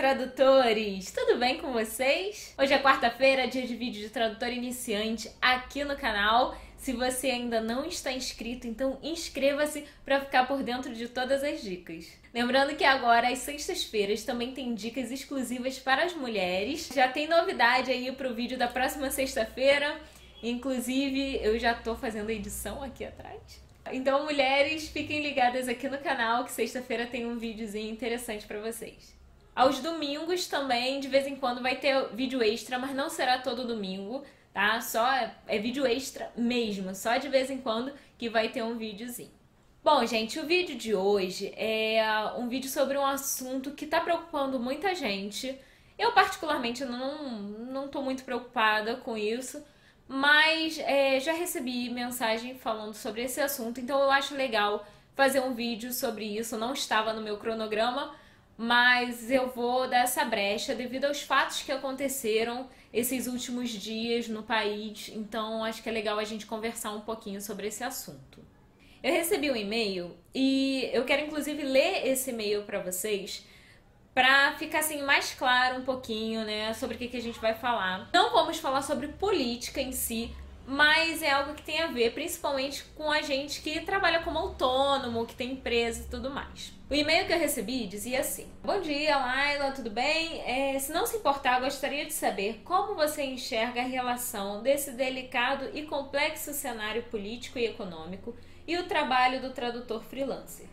tradutores! Tudo bem com vocês? Hoje é quarta-feira, dia de vídeo de tradutor iniciante aqui no canal. Se você ainda não está inscrito, então inscreva-se para ficar por dentro de todas as dicas. Lembrando que agora, às sextas-feiras, também tem dicas exclusivas para as mulheres. Já tem novidade aí para o vídeo da próxima sexta-feira. Inclusive, eu já estou fazendo a edição aqui atrás. Então, mulheres, fiquem ligadas aqui no canal que sexta-feira tem um videozinho interessante para vocês. Aos domingos também, de vez em quando, vai ter vídeo extra, mas não será todo domingo, tá? Só é, é vídeo extra mesmo, só de vez em quando que vai ter um videozinho. Bom, gente, o vídeo de hoje é um vídeo sobre um assunto que está preocupando muita gente. Eu, particularmente, não, não tô muito preocupada com isso, mas é, já recebi mensagem falando sobre esse assunto, então eu acho legal fazer um vídeo sobre isso. Não estava no meu cronograma, mas eu vou dar essa brecha devido aos fatos que aconteceram esses últimos dias no país, então acho que é legal a gente conversar um pouquinho sobre esse assunto. Eu recebi um e-mail e eu quero inclusive ler esse e-mail para vocês para ficar assim mais claro um pouquinho, né, sobre o que, que a gente vai falar. Não vamos falar sobre política em si, mas é algo que tem a ver principalmente com a gente que trabalha como autônomo, que tem empresa e tudo mais. O e-mail que eu recebi dizia assim: Bom dia, Laila, tudo bem? É, se não se importar, gostaria de saber como você enxerga a relação desse delicado e complexo cenário político e econômico e o trabalho do tradutor freelancer.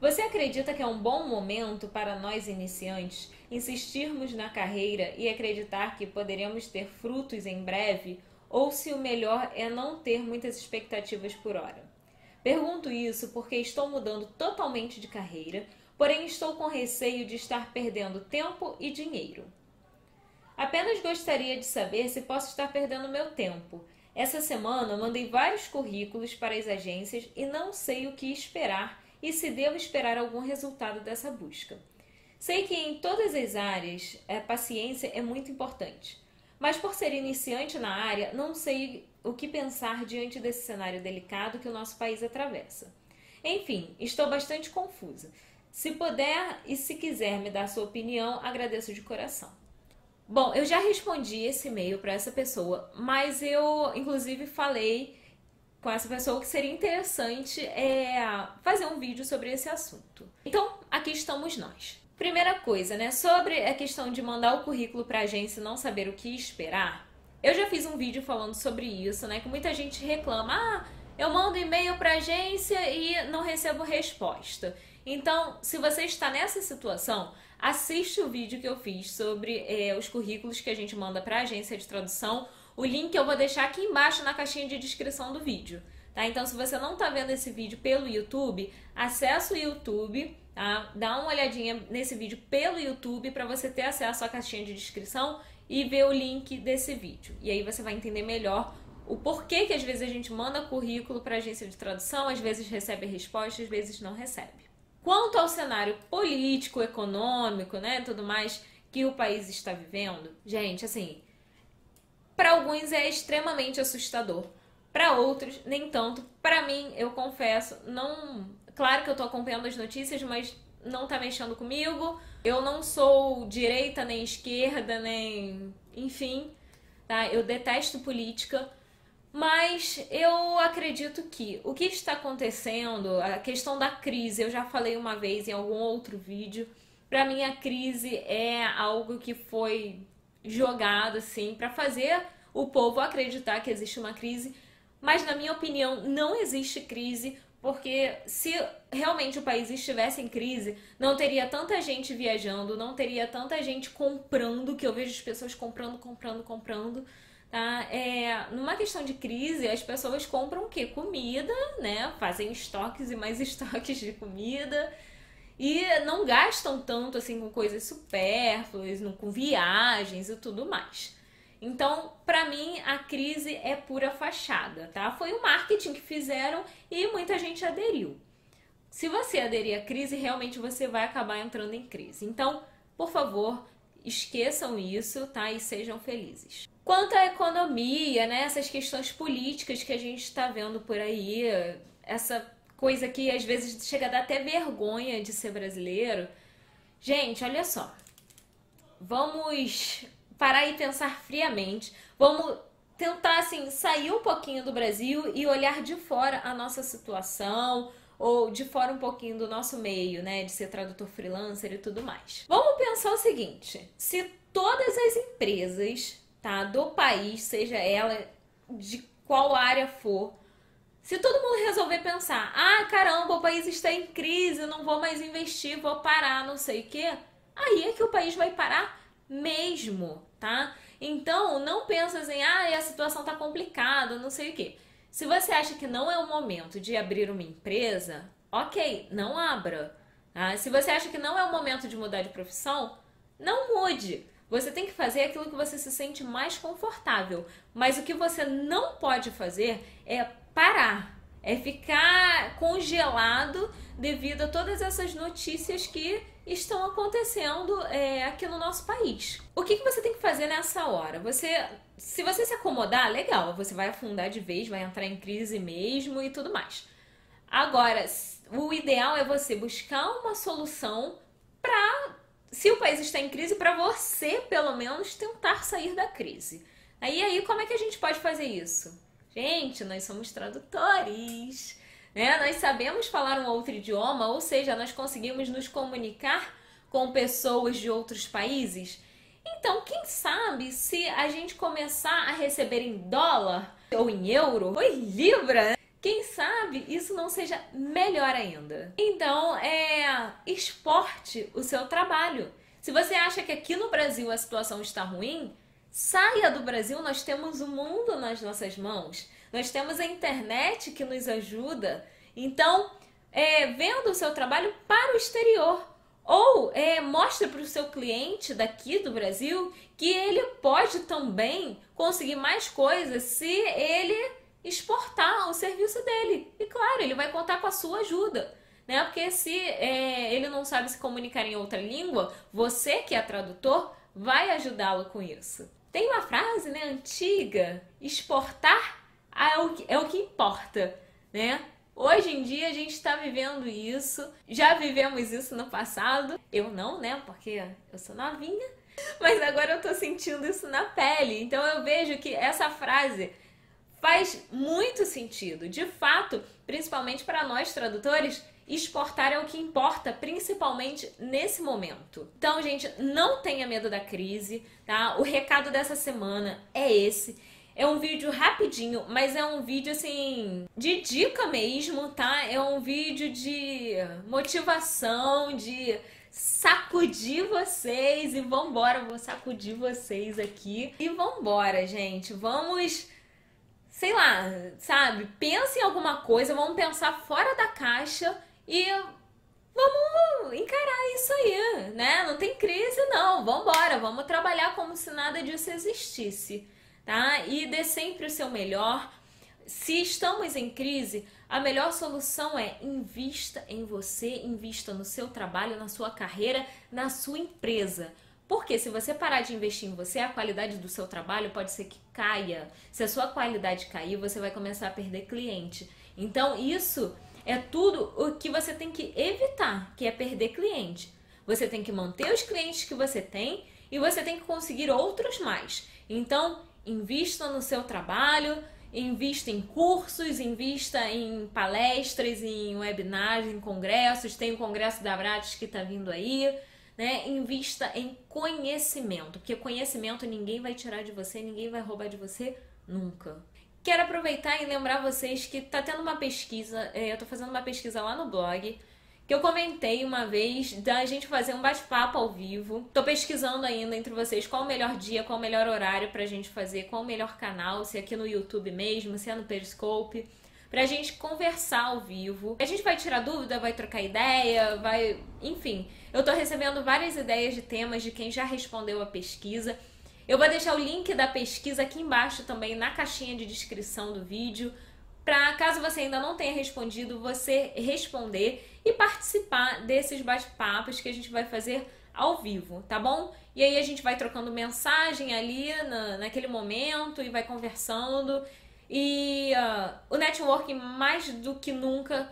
Você acredita que é um bom momento para nós iniciantes insistirmos na carreira e acreditar que poderemos ter frutos em breve? Ou se o melhor é não ter muitas expectativas por hora? Pergunto isso porque estou mudando totalmente de carreira, porém estou com receio de estar perdendo tempo e dinheiro. Apenas gostaria de saber se posso estar perdendo meu tempo. Essa semana mandei vários currículos para as agências e não sei o que esperar e se devo esperar algum resultado dessa busca. Sei que em todas as áreas a paciência é muito importante, mas por ser iniciante na área, não sei o que pensar diante desse cenário delicado que o nosso país atravessa. Enfim, estou bastante confusa. Se puder e se quiser me dar sua opinião, agradeço de coração. Bom, eu já respondi esse e-mail para essa pessoa, mas eu inclusive falei com essa pessoa que seria interessante é, fazer um vídeo sobre esse assunto. Então, aqui estamos nós. Primeira coisa, né, sobre a questão de mandar o currículo para a agência e não saber o que esperar. Eu já fiz um vídeo falando sobre isso, né, que muita gente reclama: "Ah, eu mando e-mail para a agência e não recebo resposta". Então, se você está nessa situação, assiste o vídeo que eu fiz sobre é, os currículos que a gente manda para a agência de tradução o link eu vou deixar aqui embaixo na caixinha de descrição do vídeo. Tá? Então, se você não está vendo esse vídeo pelo YouTube, acessa o YouTube, tá? dá uma olhadinha nesse vídeo pelo YouTube para você ter acesso à caixinha de descrição e ver o link desse vídeo. E aí você vai entender melhor o porquê que às vezes a gente manda currículo para agência de tradução, às vezes recebe resposta, às vezes não recebe. Quanto ao cenário político, econômico, né, tudo mais que o país está vivendo, gente, assim, para alguns é extremamente assustador. Para outros, nem tanto. Para mim, eu confesso, não. Claro que eu tô acompanhando as notícias, mas não tá mexendo comigo. Eu não sou direita nem esquerda, nem. Enfim, tá? Eu detesto política. Mas eu acredito que o que está acontecendo, a questão da crise, eu já falei uma vez em algum outro vídeo. Para mim, a crise é algo que foi jogado assim para fazer o povo acreditar que existe uma crise, mas na minha opinião não existe crise, porque se realmente o país estivesse em crise, não teria tanta gente viajando, não teria tanta gente comprando, que eu vejo as pessoas comprando, comprando, comprando. Tá? É, numa questão de crise, as pessoas compram o quê? Comida, né? Fazem estoques e mais estoques de comida e não gastam tanto assim com coisas supérfluas, com viagens e tudo mais. Então, para mim, a crise é pura fachada, tá? Foi o marketing que fizeram e muita gente aderiu. Se você aderir à crise, realmente você vai acabar entrando em crise. Então, por favor, esqueçam isso, tá? E sejam felizes. Quanto à economia, né? Essas questões políticas que a gente está vendo por aí, essa coisa que às vezes chega a dar até vergonha de ser brasileiro. Gente, olha só. vamos parar e pensar friamente. Vamos tentar assim sair um pouquinho do Brasil e olhar de fora a nossa situação ou de fora um pouquinho do nosso meio, né, de ser tradutor freelancer e tudo mais. Vamos pensar o seguinte: se todas as empresas, tá, do país, seja ela de qual área for, se todo mundo resolver pensar, ah, caramba, o país está em crise, não vou mais investir, vou parar, não sei o quê, aí é que o país vai parar mesmo, tá? Então, não pensa assim, ah, a situação tá complicada, não sei o quê. Se você acha que não é o momento de abrir uma empresa, ok, não abra. Tá? Se você acha que não é o momento de mudar de profissão, não mude. Você tem que fazer aquilo que você se sente mais confortável. Mas o que você não pode fazer é parar, é ficar congelado devido a todas essas notícias que estão acontecendo é, aqui no nosso país. O que, que você tem que fazer nessa hora? Você, se você se acomodar, legal, você vai afundar de vez, vai entrar em crise mesmo e tudo mais. Agora, o ideal é você buscar uma solução para, se o país está em crise, para você pelo menos tentar sair da crise. Aí, aí, como é que a gente pode fazer isso? Gente, nós somos tradutores né? Nós sabemos falar um outro idioma, ou seja, nós conseguimos nos comunicar com pessoas de outros países. Então, quem sabe se a gente começar a receber em dólar ou em euro ou em libra, quem sabe isso não seja melhor ainda. Então, é exporte o seu trabalho. Se você acha que aqui no Brasil a situação está ruim, saia do Brasil, nós temos o mundo nas nossas mãos. Nós temos a internet que nos ajuda. Então, é, venda o seu trabalho para o exterior. Ou é, mostre para o seu cliente daqui do Brasil que ele pode também conseguir mais coisas se ele exportar o serviço dele. E claro, ele vai contar com a sua ajuda. Né? Porque se é, ele não sabe se comunicar em outra língua, você que é tradutor vai ajudá-lo com isso. Tem uma frase né, antiga: exportar é o que, é o que importa, né? Hoje em dia a gente está vivendo isso, já vivemos isso no passado. Eu não, né? Porque eu sou novinha, mas agora eu tô sentindo isso na pele. Então eu vejo que essa frase faz muito sentido. De fato, principalmente para nós tradutores, exportar é o que importa, principalmente nesse momento. Então, gente, não tenha medo da crise, tá? O recado dessa semana é esse. É um vídeo rapidinho, mas é um vídeo assim de dica mesmo, tá? É um vídeo de motivação, de sacudir vocês e vambora, vou sacudir vocês aqui e vambora, gente. Vamos, sei lá, sabe? Pensa em alguma coisa, vamos pensar fora da caixa e vamos encarar isso aí, né? Não tem crise não, vambora, vamos trabalhar como se nada disso existisse tá? E dê sempre o seu melhor. Se estamos em crise, a melhor solução é invista em você, invista no seu trabalho, na sua carreira, na sua empresa. Porque se você parar de investir em você, a qualidade do seu trabalho pode ser que caia. Se a sua qualidade cair, você vai começar a perder cliente. Então, isso é tudo o que você tem que evitar, que é perder cliente. Você tem que manter os clientes que você tem e você tem que conseguir outros mais. Então, invista no seu trabalho, invista em cursos, invista em palestras, em webinars, em congressos. Tem o congresso da Abrates que está vindo aí. Né? Invista em conhecimento, porque conhecimento ninguém vai tirar de você, ninguém vai roubar de você nunca. Quero aproveitar e lembrar vocês que está tendo uma pesquisa, é, eu estou fazendo uma pesquisa lá no blog que eu comentei uma vez da gente fazer um bate-papo ao vivo. Tô pesquisando ainda entre vocês qual o melhor dia, qual o melhor horário pra gente fazer, qual o melhor canal, se é aqui no YouTube mesmo, se é no Periscope, pra gente conversar ao vivo. A gente vai tirar dúvida, vai trocar ideia, vai, enfim. Eu tô recebendo várias ideias de temas de quem já respondeu a pesquisa. Eu vou deixar o link da pesquisa aqui embaixo também na caixinha de descrição do vídeo para caso você ainda não tenha respondido, você responder e participar desses bate-papos que a gente vai fazer ao vivo, tá bom? E aí a gente vai trocando mensagem ali na, naquele momento e vai conversando. E uh, o networking, mais do que nunca,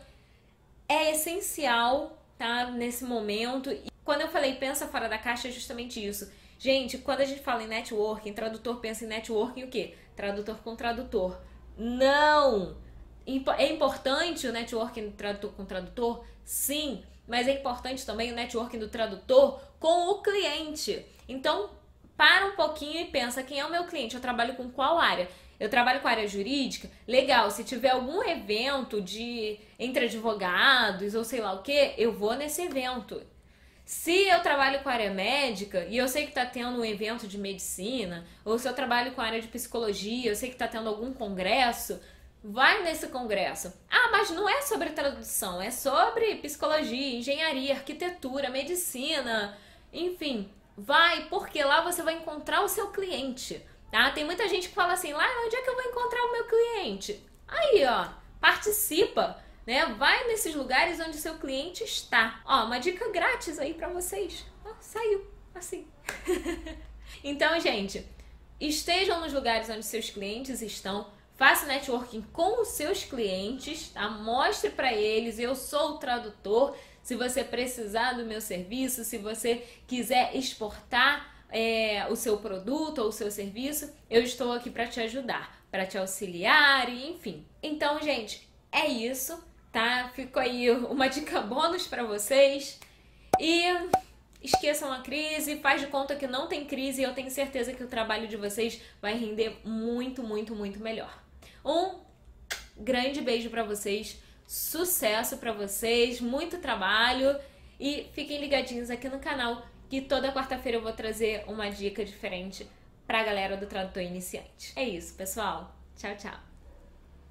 é essencial, tá? Nesse momento. Quando eu falei pensa fora da caixa, é justamente isso. Gente, quando a gente fala em networking, tradutor pensa em networking o quê? Tradutor com tradutor. Não! É importante o networking do tradutor com tradutor? Sim, mas é importante também o networking do tradutor com o cliente. Então, para um pouquinho e pensa: quem é o meu cliente? Eu trabalho com qual área? Eu trabalho com área jurídica? Legal, se tiver algum evento de entre advogados ou sei lá o que, eu vou nesse evento. Se eu trabalho com área médica e eu sei que está tendo um evento de medicina, ou se eu trabalho com área de psicologia, eu sei que está tendo algum congresso, vai nesse congresso. Ah, mas não é sobre tradução, é sobre psicologia, engenharia, arquitetura, medicina, enfim, vai, porque lá você vai encontrar o seu cliente. Tá? Tem muita gente que fala assim, lá onde é que eu vou encontrar o meu cliente? Aí, ó, participa, né? Vai nesses lugares onde seu cliente está. Ó, uma dica grátis aí para vocês. Ó, saiu, assim. então, gente, estejam nos lugares onde seus clientes estão. Faça networking com os seus clientes, tá? Mostre para eles, eu sou o tradutor. Se você precisar do meu serviço, se você quiser exportar é, o seu produto ou o seu serviço, eu estou aqui para te ajudar, para te auxiliar e enfim. Então, gente, é isso, tá? Ficou aí uma dica bônus para vocês. E esqueçam a crise, faz de conta que não tem crise e eu tenho certeza que o trabalho de vocês vai render muito, muito, muito melhor. Um grande beijo para vocês, sucesso para vocês, muito trabalho e fiquem ligadinhos aqui no canal que toda quarta-feira eu vou trazer uma dica diferente pra galera do tradutor iniciante. É isso, pessoal. Tchau, tchau.